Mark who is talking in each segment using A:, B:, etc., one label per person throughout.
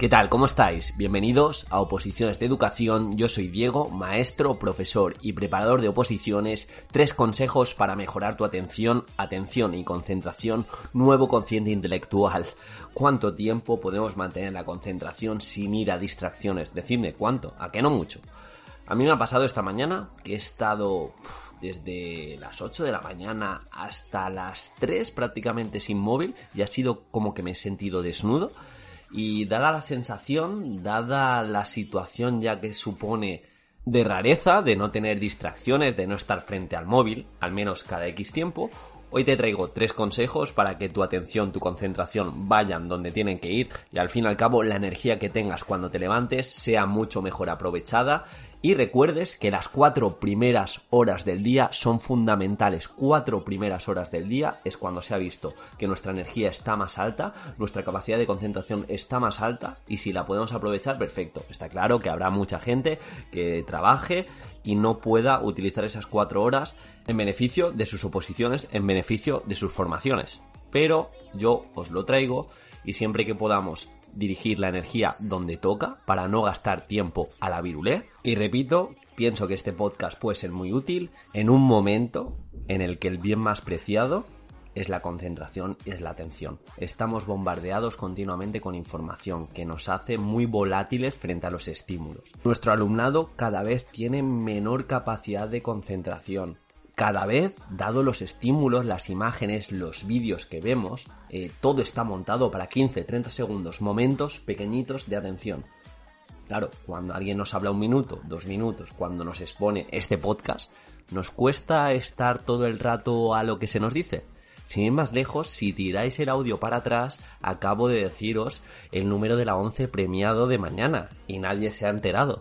A: ¿Qué tal? ¿Cómo estáis? Bienvenidos a Oposiciones de Educación. Yo soy Diego, maestro, profesor y preparador de oposiciones. Tres consejos para mejorar tu atención, atención y concentración, nuevo consciente intelectual. ¿Cuánto tiempo podemos mantener la concentración sin ir a distracciones? Decidme cuánto, a qué no mucho. A mí me ha pasado esta mañana que he estado desde las 8 de la mañana hasta las 3 prácticamente sin móvil y ha sido como que me he sentido desnudo y dada la sensación, dada la situación ya que supone de rareza, de no tener distracciones, de no estar frente al móvil, al menos cada X tiempo, Hoy te traigo tres consejos para que tu atención, tu concentración vayan donde tienen que ir y al fin y al cabo la energía que tengas cuando te levantes sea mucho mejor aprovechada y recuerdes que las cuatro primeras horas del día son fundamentales. Cuatro primeras horas del día es cuando se ha visto que nuestra energía está más alta, nuestra capacidad de concentración está más alta y si la podemos aprovechar, perfecto. Está claro que habrá mucha gente que trabaje y no pueda utilizar esas cuatro horas en beneficio de sus oposiciones, en beneficio de sus formaciones. Pero yo os lo traigo y siempre que podamos dirigir la energía donde toca para no gastar tiempo a la virulé. Y repito, pienso que este podcast puede ser muy útil en un momento en el que el bien más preciado es la concentración y es la atención. Estamos bombardeados continuamente con información que nos hace muy volátiles frente a los estímulos. Nuestro alumnado cada vez tiene menor capacidad de concentración. Cada vez, dado los estímulos, las imágenes, los vídeos que vemos, eh, todo está montado para 15-30 segundos, momentos pequeñitos de atención. Claro, cuando alguien nos habla un minuto, dos minutos, cuando nos expone este podcast, nos cuesta estar todo el rato a lo que se nos dice. Sin ir más lejos, si tiráis el audio para atrás, acabo de deciros el número de la 11 premiado de mañana y nadie se ha enterado.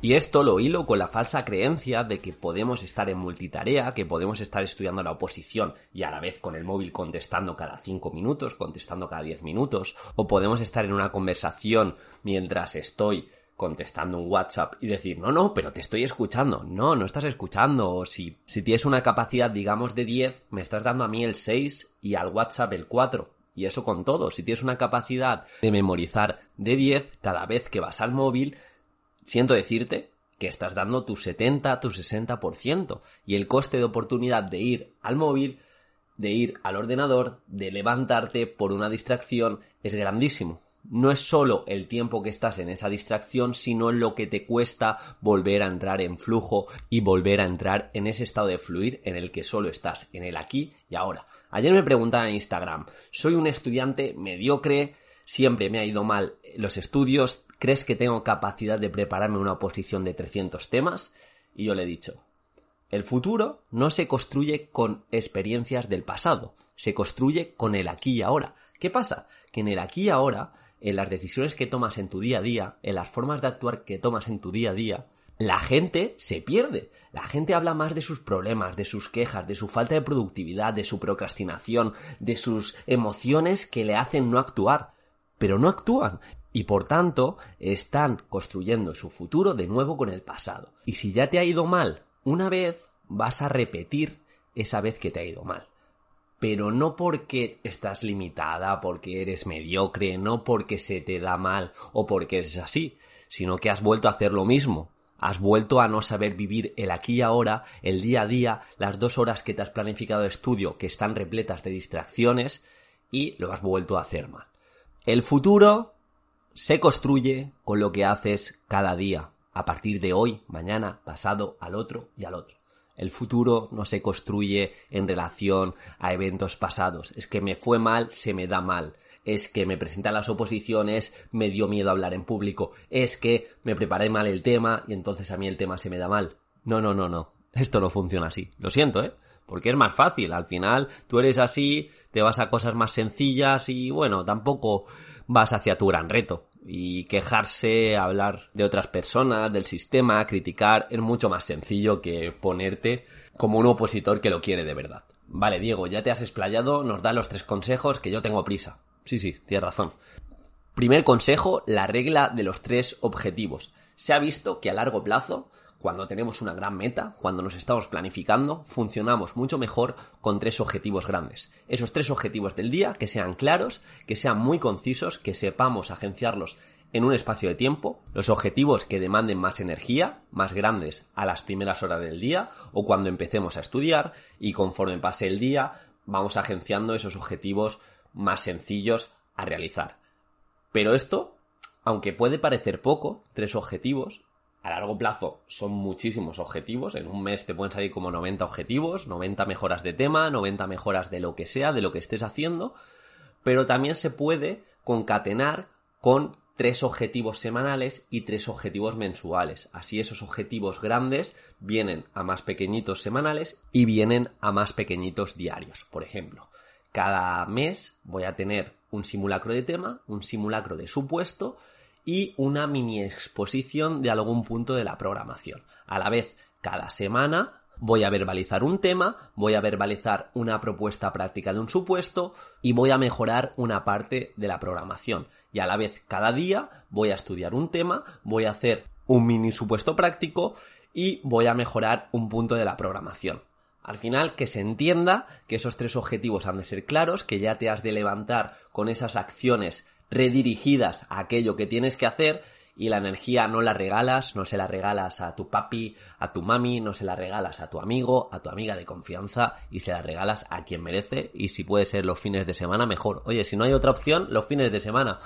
A: Y esto lo hilo con la falsa creencia de que podemos estar en multitarea, que podemos estar estudiando la oposición y a la vez con el móvil contestando cada 5 minutos, contestando cada 10 minutos, o podemos estar en una conversación mientras estoy contestando un WhatsApp y decir, no, no, pero te estoy escuchando. No, no estás escuchando. O si, si tienes una capacidad, digamos, de 10, me estás dando a mí el 6 y al WhatsApp el 4. Y eso con todo. Si tienes una capacidad de memorizar de 10, cada vez que vas al móvil, siento decirte que estás dando tu 70, tu 60%. Y el coste de oportunidad de ir al móvil, de ir al ordenador, de levantarte por una distracción, es grandísimo no es solo el tiempo que estás en esa distracción, sino lo que te cuesta volver a entrar en flujo y volver a entrar en ese estado de fluir en el que solo estás en el aquí y ahora. Ayer me preguntaban en Instagram, soy un estudiante mediocre, siempre me ha ido mal los estudios, ¿crees que tengo capacidad de prepararme una oposición de 300 temas? Y yo le he dicho, el futuro no se construye con experiencias del pasado, se construye con el aquí y ahora. ¿Qué pasa? Que en el aquí y ahora en las decisiones que tomas en tu día a día, en las formas de actuar que tomas en tu día a día, la gente se pierde. La gente habla más de sus problemas, de sus quejas, de su falta de productividad, de su procrastinación, de sus emociones que le hacen no actuar. Pero no actúan. Y por tanto, están construyendo su futuro de nuevo con el pasado. Y si ya te ha ido mal una vez, vas a repetir esa vez que te ha ido mal pero no porque estás limitada, porque eres mediocre, no porque se te da mal o porque es así, sino que has vuelto a hacer lo mismo. Has vuelto a no saber vivir el aquí y ahora, el día a día, las dos horas que te has planificado de estudio que están repletas de distracciones y lo has vuelto a hacer mal. El futuro se construye con lo que haces cada día, a partir de hoy, mañana, pasado, al otro y al otro. El futuro no se construye en relación a eventos pasados. Es que me fue mal, se me da mal. Es que me presentan las oposiciones, me dio miedo hablar en público. Es que me preparé mal el tema y entonces a mí el tema se me da mal. No, no, no, no. Esto no funciona así. Lo siento, ¿eh? porque es más fácil. Al final tú eres así, te vas a cosas más sencillas y bueno, tampoco vas hacia tu gran reto. Y quejarse, hablar de otras personas, del sistema, criticar, es mucho más sencillo que ponerte como un opositor que lo quiere de verdad. Vale, Diego, ya te has explayado, nos da los tres consejos que yo tengo prisa. Sí, sí, tienes razón. Primer consejo, la regla de los tres objetivos. Se ha visto que a largo plazo cuando tenemos una gran meta, cuando nos estamos planificando, funcionamos mucho mejor con tres objetivos grandes. Esos tres objetivos del día que sean claros, que sean muy concisos, que sepamos agenciarlos en un espacio de tiempo, los objetivos que demanden más energía, más grandes a las primeras horas del día o cuando empecemos a estudiar y conforme pase el día vamos agenciando esos objetivos más sencillos a realizar. Pero esto, aunque puede parecer poco, tres objetivos, a largo plazo son muchísimos objetivos. En un mes te pueden salir como 90 objetivos, 90 mejoras de tema, 90 mejoras de lo que sea, de lo que estés haciendo. Pero también se puede concatenar con tres objetivos semanales y tres objetivos mensuales. Así esos objetivos grandes vienen a más pequeñitos semanales y vienen a más pequeñitos diarios. Por ejemplo, cada mes voy a tener un simulacro de tema, un simulacro de supuesto y una mini exposición de algún punto de la programación. A la vez, cada semana voy a verbalizar un tema, voy a verbalizar una propuesta práctica de un supuesto y voy a mejorar una parte de la programación. Y a la vez, cada día voy a estudiar un tema, voy a hacer un mini supuesto práctico y voy a mejorar un punto de la programación. Al final, que se entienda que esos tres objetivos han de ser claros, que ya te has de levantar con esas acciones redirigidas a aquello que tienes que hacer y la energía no la regalas, no se la regalas a tu papi, a tu mami, no se la regalas a tu amigo, a tu amiga de confianza y se la regalas a quien merece y si puede ser los fines de semana mejor. Oye, si no hay otra opción, los fines de semana.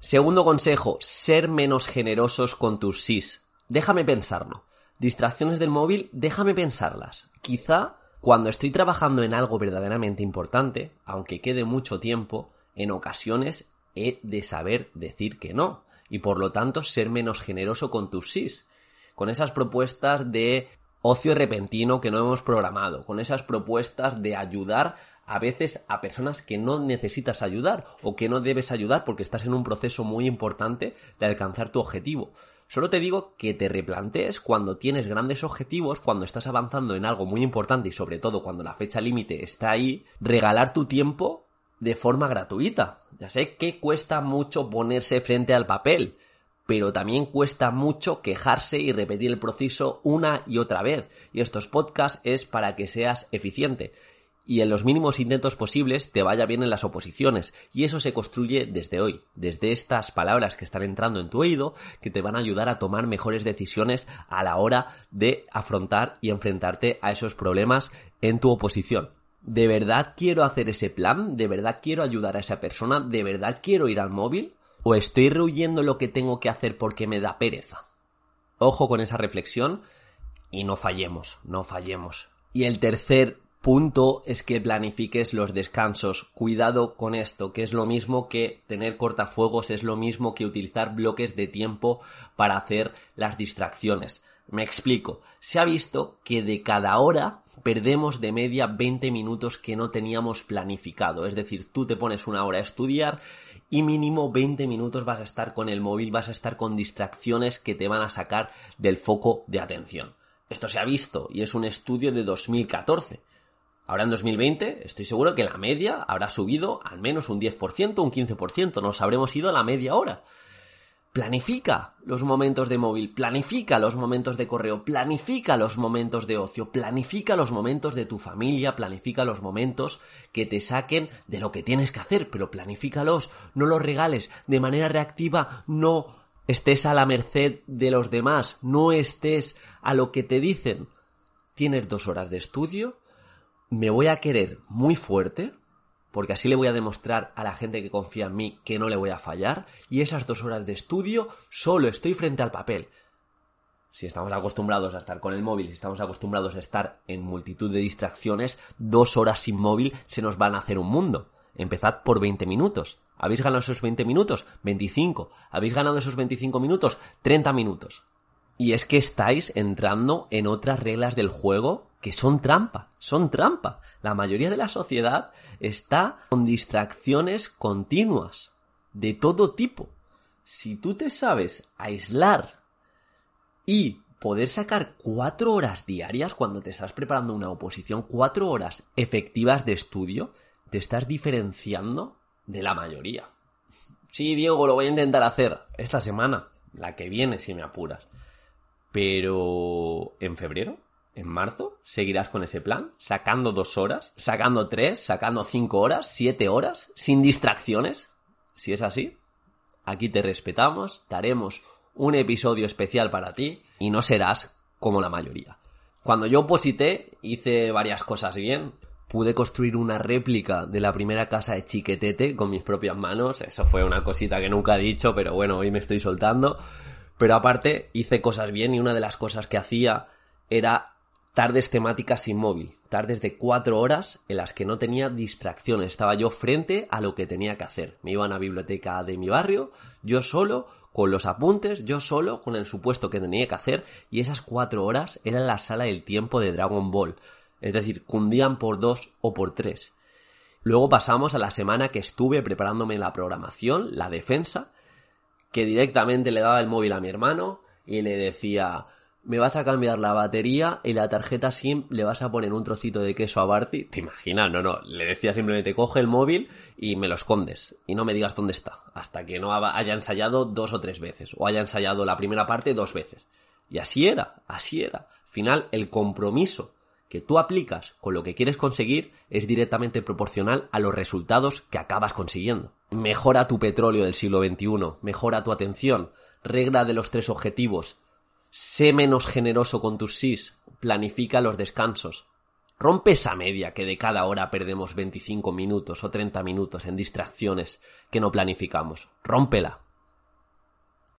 A: Segundo consejo, ser menos generosos con tus sís. Déjame pensarlo. Distracciones del móvil, déjame pensarlas. Quizá cuando estoy trabajando en algo verdaderamente importante, aunque quede mucho tiempo, en ocasiones he de saber decir que no y por lo tanto ser menos generoso con tus sís, con esas propuestas de ocio repentino que no hemos programado, con esas propuestas de ayudar a veces a personas que no necesitas ayudar o que no debes ayudar porque estás en un proceso muy importante de alcanzar tu objetivo. Solo te digo que te replantees cuando tienes grandes objetivos, cuando estás avanzando en algo muy importante y sobre todo cuando la fecha límite está ahí, regalar tu tiempo de forma gratuita. Ya sé que cuesta mucho ponerse frente al papel, pero también cuesta mucho quejarse y repetir el proceso una y otra vez. Y estos podcasts es para que seas eficiente y en los mínimos intentos posibles te vaya bien en las oposiciones. Y eso se construye desde hoy, desde estas palabras que están entrando en tu oído, que te van a ayudar a tomar mejores decisiones a la hora de afrontar y enfrentarte a esos problemas en tu oposición. ¿De verdad quiero hacer ese plan? ¿De verdad quiero ayudar a esa persona? ¿De verdad quiero ir al móvil? ¿O estoy rehuyendo lo que tengo que hacer porque me da pereza? Ojo con esa reflexión y no fallemos, no fallemos. Y el tercer punto es que planifiques los descansos. Cuidado con esto, que es lo mismo que tener cortafuegos, es lo mismo que utilizar bloques de tiempo para hacer las distracciones. Me explico. Se ha visto que de cada hora perdemos de media 20 minutos que no teníamos planificado. Es decir, tú te pones una hora a estudiar y mínimo 20 minutos vas a estar con el móvil, vas a estar con distracciones que te van a sacar del foco de atención. Esto se ha visto y es un estudio de 2014. Ahora en 2020 estoy seguro que la media habrá subido al menos un 10%, un 15%, nos habremos ido a la media hora. Planifica los momentos de móvil, planifica los momentos de correo, planifica los momentos de ocio, planifica los momentos de tu familia, planifica los momentos que te saquen de lo que tienes que hacer, pero planifícalos, no los regales de manera reactiva, no estés a la merced de los demás, no estés a lo que te dicen. Tienes dos horas de estudio, me voy a querer muy fuerte, porque así le voy a demostrar a la gente que confía en mí que no le voy a fallar, y esas dos horas de estudio solo estoy frente al papel. Si estamos acostumbrados a estar con el móvil, si estamos acostumbrados a estar en multitud de distracciones, dos horas sin móvil se nos van a hacer un mundo. Empezad por 20 minutos. ¿Habéis ganado esos 20 minutos? 25. ¿Habéis ganado esos 25 minutos? 30 minutos. Y es que estáis entrando en otras reglas del juego que son trampa, son trampa. La mayoría de la sociedad está con distracciones continuas, de todo tipo. Si tú te sabes aislar y poder sacar cuatro horas diarias cuando te estás preparando una oposición, cuatro horas efectivas de estudio, te estás diferenciando de la mayoría. Sí, Diego, lo voy a intentar hacer esta semana, la que viene si me apuras. Pero en febrero, en marzo, seguirás con ese plan, sacando dos horas, sacando tres, sacando cinco horas, siete horas, sin distracciones. Si es así, aquí te respetamos, te haremos un episodio especial para ti y no serás como la mayoría. Cuando yo oposité, hice varias cosas bien. Pude construir una réplica de la primera casa de Chiquetete con mis propias manos. Eso fue una cosita que nunca he dicho, pero bueno, hoy me estoy soltando. Pero aparte, hice cosas bien y una de las cosas que hacía era tardes temáticas sin móvil. Tardes de cuatro horas en las que no tenía distracciones. Estaba yo frente a lo que tenía que hacer. Me iba a una biblioteca de mi barrio, yo solo, con los apuntes, yo solo, con el supuesto que tenía que hacer, y esas cuatro horas eran la sala del tiempo de Dragon Ball. Es decir, cundían por dos o por tres. Luego pasamos a la semana que estuve preparándome la programación, la defensa, que directamente le daba el móvil a mi hermano y le decía, me vas a cambiar la batería y la tarjeta SIM le vas a poner un trocito de queso a Barty. ¿Te imaginas? No, no. Le decía simplemente coge el móvil y me lo escondes. Y no me digas dónde está. Hasta que no haya ensayado dos o tres veces. O haya ensayado la primera parte dos veces. Y así era, así era. Al final, el compromiso que tú aplicas con lo que quieres conseguir es directamente proporcional a los resultados que acabas consiguiendo. Mejora tu petróleo del siglo XXI, mejora tu atención, regla de los tres objetivos, sé menos generoso con tus sís, planifica los descansos. Rompe esa media que de cada hora perdemos 25 minutos o 30 minutos en distracciones que no planificamos. Rómpela.